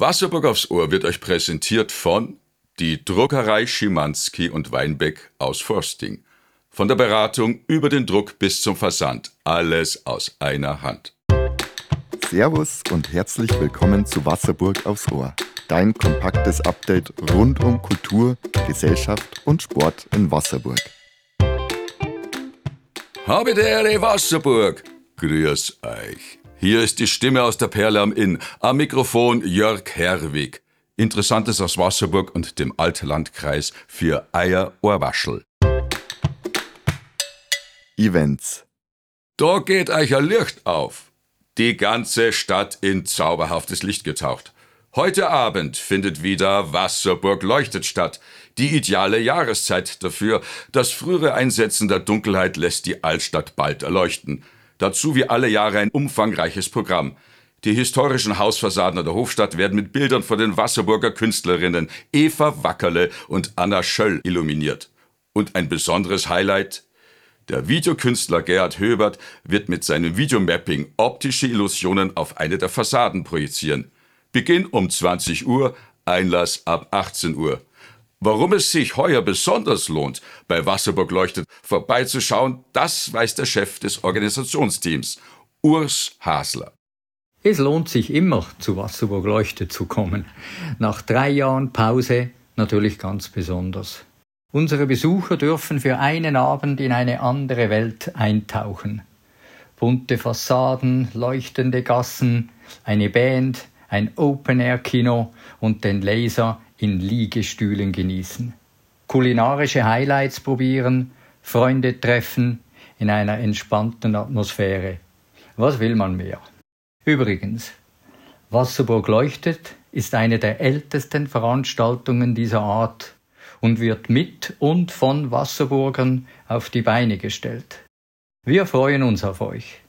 Wasserburg aufs Ohr wird euch präsentiert von die Druckerei Schimanski und Weinbeck aus Forsting. Von der Beratung über den Druck bis zum Versand. Alles aus einer Hand. Servus und herzlich willkommen zu Wasserburg aufs Ohr. Dein kompaktes Update rund um Kultur, Gesellschaft und Sport in Wasserburg. Habe Ehre, Wasserburg. Grüß euch. Hier ist die Stimme aus der Perle am Inn. Am Mikrofon Jörg Herwig. Interessantes aus Wasserburg und dem Altlandkreis für Eier Ohrwaschel. Events. Da geht euch ein Licht auf. Die ganze Stadt in zauberhaftes Licht getaucht. Heute Abend findet wieder Wasserburg leuchtet statt. Die ideale Jahreszeit dafür. Das frühere Einsetzen der Dunkelheit lässt die Altstadt bald erleuchten. Dazu wie alle Jahre ein umfangreiches Programm. Die historischen Hausfassaden der Hofstadt werden mit Bildern von den Wasserburger Künstlerinnen Eva Wackerle und Anna Schöll illuminiert. Und ein besonderes Highlight? Der Videokünstler Gerhard Höbert wird mit seinem Videomapping optische Illusionen auf eine der Fassaden projizieren. Beginn um 20 Uhr, Einlass ab 18 Uhr. Warum es sich heuer besonders lohnt, bei Wasserburg Leuchtet vorbeizuschauen, das weiß der Chef des Organisationsteams, Urs Hasler. Es lohnt sich immer, zu Wasserburg Leuchtet zu kommen. Nach drei Jahren Pause natürlich ganz besonders. Unsere Besucher dürfen für einen Abend in eine andere Welt eintauchen. Bunte Fassaden, leuchtende Gassen, eine Band, ein Open-Air-Kino und den Laser in Liegestühlen genießen. Kulinarische Highlights probieren, Freunde treffen in einer entspannten Atmosphäre. Was will man mehr? Übrigens, Wasserburg leuchtet ist eine der ältesten Veranstaltungen dieser Art und wird mit und von Wasserburgern auf die Beine gestellt. Wir freuen uns auf euch.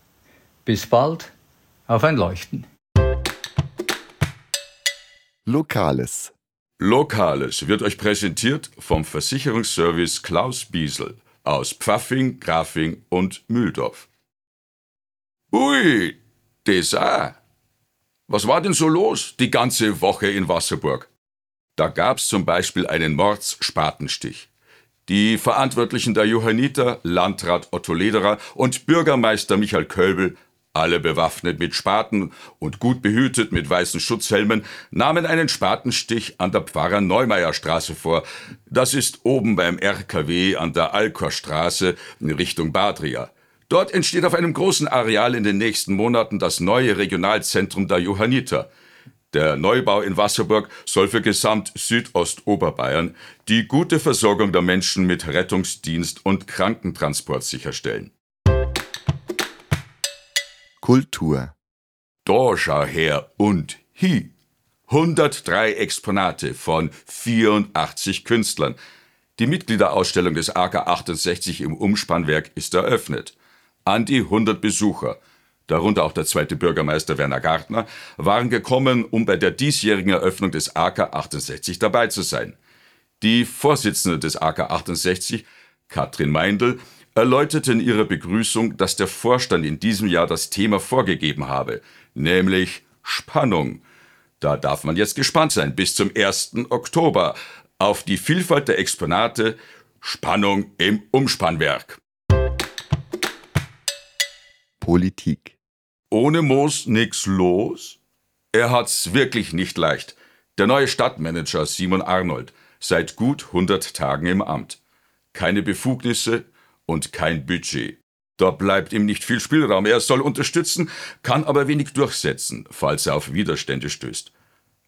Bis bald, auf ein Leuchten. Lokales. Lokales wird euch präsentiert vom Versicherungsservice Klaus Biesel aus Pfaffing, Grafing und Mühldorf. Ui, das. Was war denn so los die ganze Woche in Wasserburg? Da gab's zum Beispiel einen Mordsspatenstich. Die Verantwortlichen der Johanniter, Landrat Otto Lederer und Bürgermeister Michael Kölbel alle bewaffnet mit Spaten und gut behütet mit weißen Schutzhelmen, nahmen einen Spatenstich an der Pfarrer Neumeier Straße vor. Das ist oben beim RKW an der Alkorstraße in Richtung Badria. Dort entsteht auf einem großen Areal in den nächsten Monaten das neue Regionalzentrum der Johanniter. Der Neubau in Wasserburg soll für gesamt Südostoberbayern die gute Versorgung der Menschen mit Rettungsdienst und Krankentransport sicherstellen. Kultur. Da schau her und hi. 103 Exponate von 84 Künstlern. Die Mitgliederausstellung des AK 68 im Umspannwerk ist eröffnet. An die 100 Besucher, darunter auch der zweite Bürgermeister Werner Gartner, waren gekommen, um bei der diesjährigen Eröffnung des AK 68 dabei zu sein. Die Vorsitzende des AK 68, Katrin Meindl, erläuterte in ihrer Begrüßung, dass der Vorstand in diesem Jahr das Thema vorgegeben habe, nämlich Spannung. Da darf man jetzt gespannt sein bis zum 1. Oktober auf die Vielfalt der Exponate Spannung im Umspannwerk. Politik. Ohne Moos nix los? Er hat's wirklich nicht leicht. Der neue Stadtmanager Simon Arnold seit gut 100 Tagen im Amt. Keine Befugnisse, und kein Budget. Da bleibt ihm nicht viel Spielraum. Er soll unterstützen, kann aber wenig durchsetzen, falls er auf Widerstände stößt.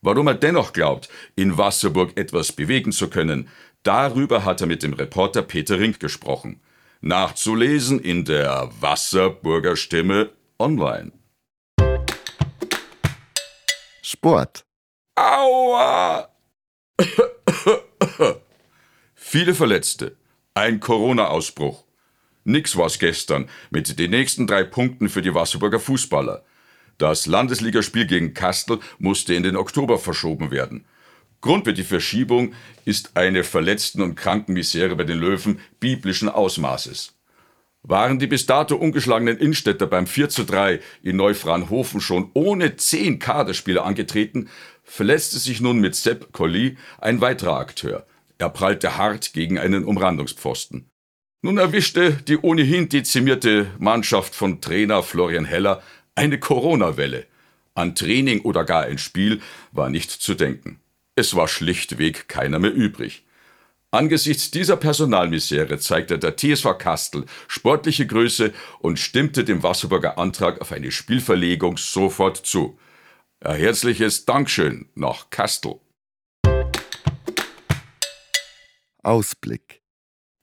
Warum er dennoch glaubt, in Wasserburg etwas bewegen zu können, darüber hat er mit dem Reporter Peter Rink gesprochen. Nachzulesen in der Wasserburger Stimme online. Sport. Aua! Viele Verletzte. Ein Corona-Ausbruch. Nix war's gestern mit den nächsten drei Punkten für die Wasserburger Fußballer. Das Landesligaspiel gegen Kastel musste in den Oktober verschoben werden. Grund für die Verschiebung ist eine Verletzten- und Krankenmisere bei den Löwen biblischen Ausmaßes. Waren die bis dato ungeschlagenen Innstädter beim 4 zu 3 in Neufranhofen schon ohne zehn Kaderspieler angetreten, verletzte sich nun mit Sepp Colli ein weiterer Akteur. Er prallte hart gegen einen Umrandungspfosten. Nun erwischte die ohnehin dezimierte Mannschaft von Trainer Florian Heller eine Corona-Welle. An Training oder gar ein Spiel war nicht zu denken. Es war schlichtweg keiner mehr übrig. Angesichts dieser Personalmisere zeigte der TSV Kastel sportliche Größe und stimmte dem Wasserburger Antrag auf eine Spielverlegung sofort zu. Ein herzliches Dankeschön nach Kastel. Ausblick.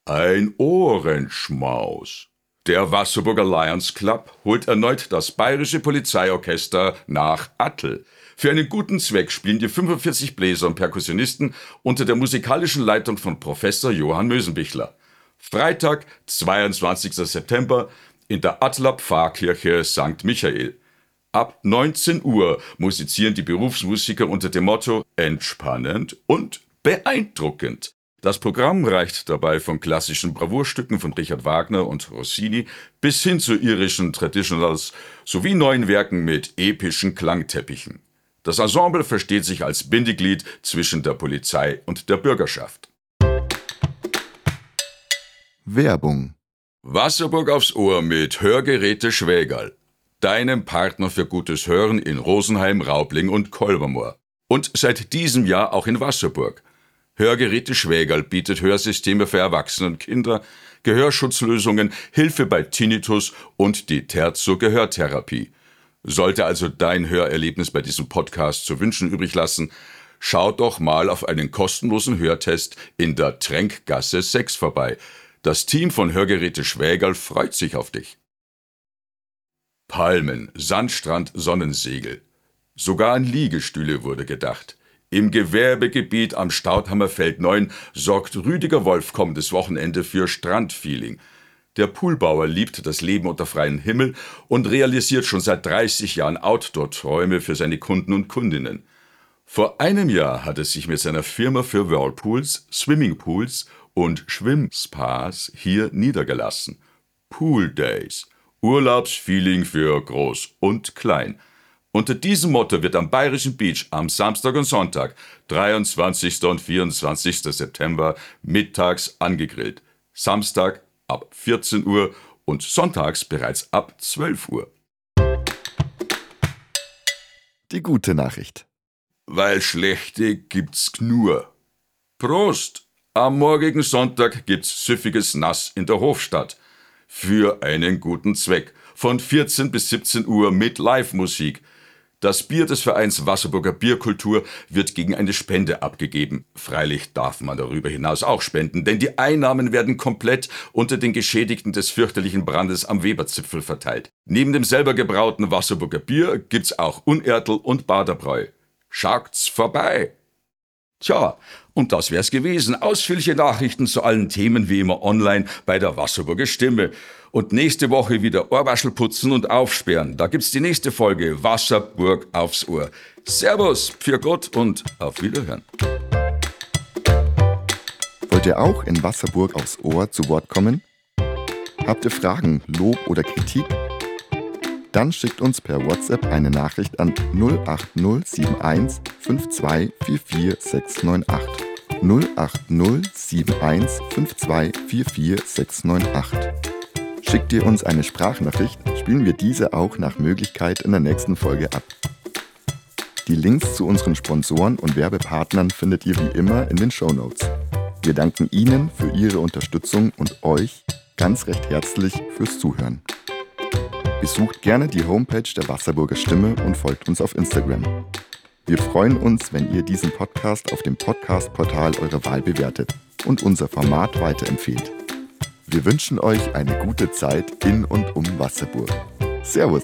Ein Ohrenschmaus. Der Wasserburger Lions Club holt erneut das Bayerische Polizeiorchester nach Attel. Für einen guten Zweck spielen die 45 Bläser und Perkussionisten unter der musikalischen Leitung von Professor Johann Mösenbichler. Freitag, 22. September in der Attler Pfarrkirche St. Michael. Ab 19 Uhr musizieren die Berufsmusiker unter dem Motto entspannend und beeindruckend. Das Programm reicht dabei von klassischen Bravourstücken von Richard Wagner und Rossini bis hin zu irischen Traditionals sowie neuen Werken mit epischen Klangteppichen. Das Ensemble versteht sich als Bindeglied zwischen der Polizei und der Bürgerschaft. Werbung. Wasserburg aufs Ohr mit Hörgeräte Schwägerl. Deinem Partner für gutes Hören in Rosenheim, Raubling und Kolbermoor. Und seit diesem Jahr auch in Wasserburg. Hörgeräte Schwägerl bietet Hörsysteme für Erwachsene und Kinder, Gehörschutzlösungen, Hilfe bei Tinnitus und die Terzo-Gehörtherapie. Sollte also dein Hörerlebnis bei diesem Podcast zu wünschen übrig lassen, schau doch mal auf einen kostenlosen Hörtest in der Tränkgasse 6 vorbei. Das Team von Hörgeräte Schwägerl freut sich auf dich. Palmen, Sandstrand, Sonnensegel. Sogar an Liegestühle wurde gedacht. Im Gewerbegebiet am Staudhammerfeld 9 sorgt Rüdiger Wolf kommendes Wochenende für Strandfeeling. Der Poolbauer liebt das Leben unter freiem Himmel und realisiert schon seit 30 Jahren Outdoor-Träume für seine Kunden und Kundinnen. Vor einem Jahr hat er sich mit seiner Firma für Whirlpools, Swimmingpools und Schwimmspas hier niedergelassen. Pool Days. Urlaubsfeeling für groß und klein. Unter diesem Motto wird am Bayerischen Beach am Samstag und Sonntag, 23. und 24. September, mittags angegrillt. Samstag ab 14 Uhr und sonntags bereits ab 12 Uhr. Die gute Nachricht. Weil schlechte gibt's nur. Prost! Am morgigen Sonntag gibt's süffiges Nass in der Hofstadt. Für einen guten Zweck. Von 14 bis 17 Uhr mit Live-Musik. Das Bier des Vereins Wasserburger Bierkultur wird gegen eine Spende abgegeben. Freilich darf man darüber hinaus auch spenden, denn die Einnahmen werden komplett unter den Geschädigten des fürchterlichen Brandes am Weberzipfel verteilt. Neben dem selber gebrauten Wasserburger Bier gibt's auch Unertel und Baderbräu. Schaut's vorbei! Tja, und das wär's gewesen. Ausführliche Nachrichten zu allen Themen wie immer online bei der Wasserburger Stimme. Und nächste Woche wieder Ohrwaschel putzen und aufsperren. Da gibt's die nächste Folge Wasserburg aufs Ohr. Servus, für Gott und auf Wiederhören. Wollt ihr auch in Wasserburg aufs Ohr zu Wort kommen? Habt ihr Fragen, Lob oder Kritik? Dann schickt uns per WhatsApp eine Nachricht an 08071 5244698. 08071 5244698. Schickt ihr uns eine Sprachnachricht, spielen wir diese auch nach Möglichkeit in der nächsten Folge ab. Die Links zu unseren Sponsoren und Werbepartnern findet ihr wie immer in den Show Notes. Wir danken Ihnen für Ihre Unterstützung und euch ganz recht herzlich fürs Zuhören. Besucht gerne die Homepage der Wasserburger Stimme und folgt uns auf Instagram. Wir freuen uns, wenn ihr diesen Podcast auf dem Podcast-Portal eurer Wahl bewertet und unser Format weiterempfehlt. Wir wünschen euch eine gute Zeit in und um Wasserburg. Servus!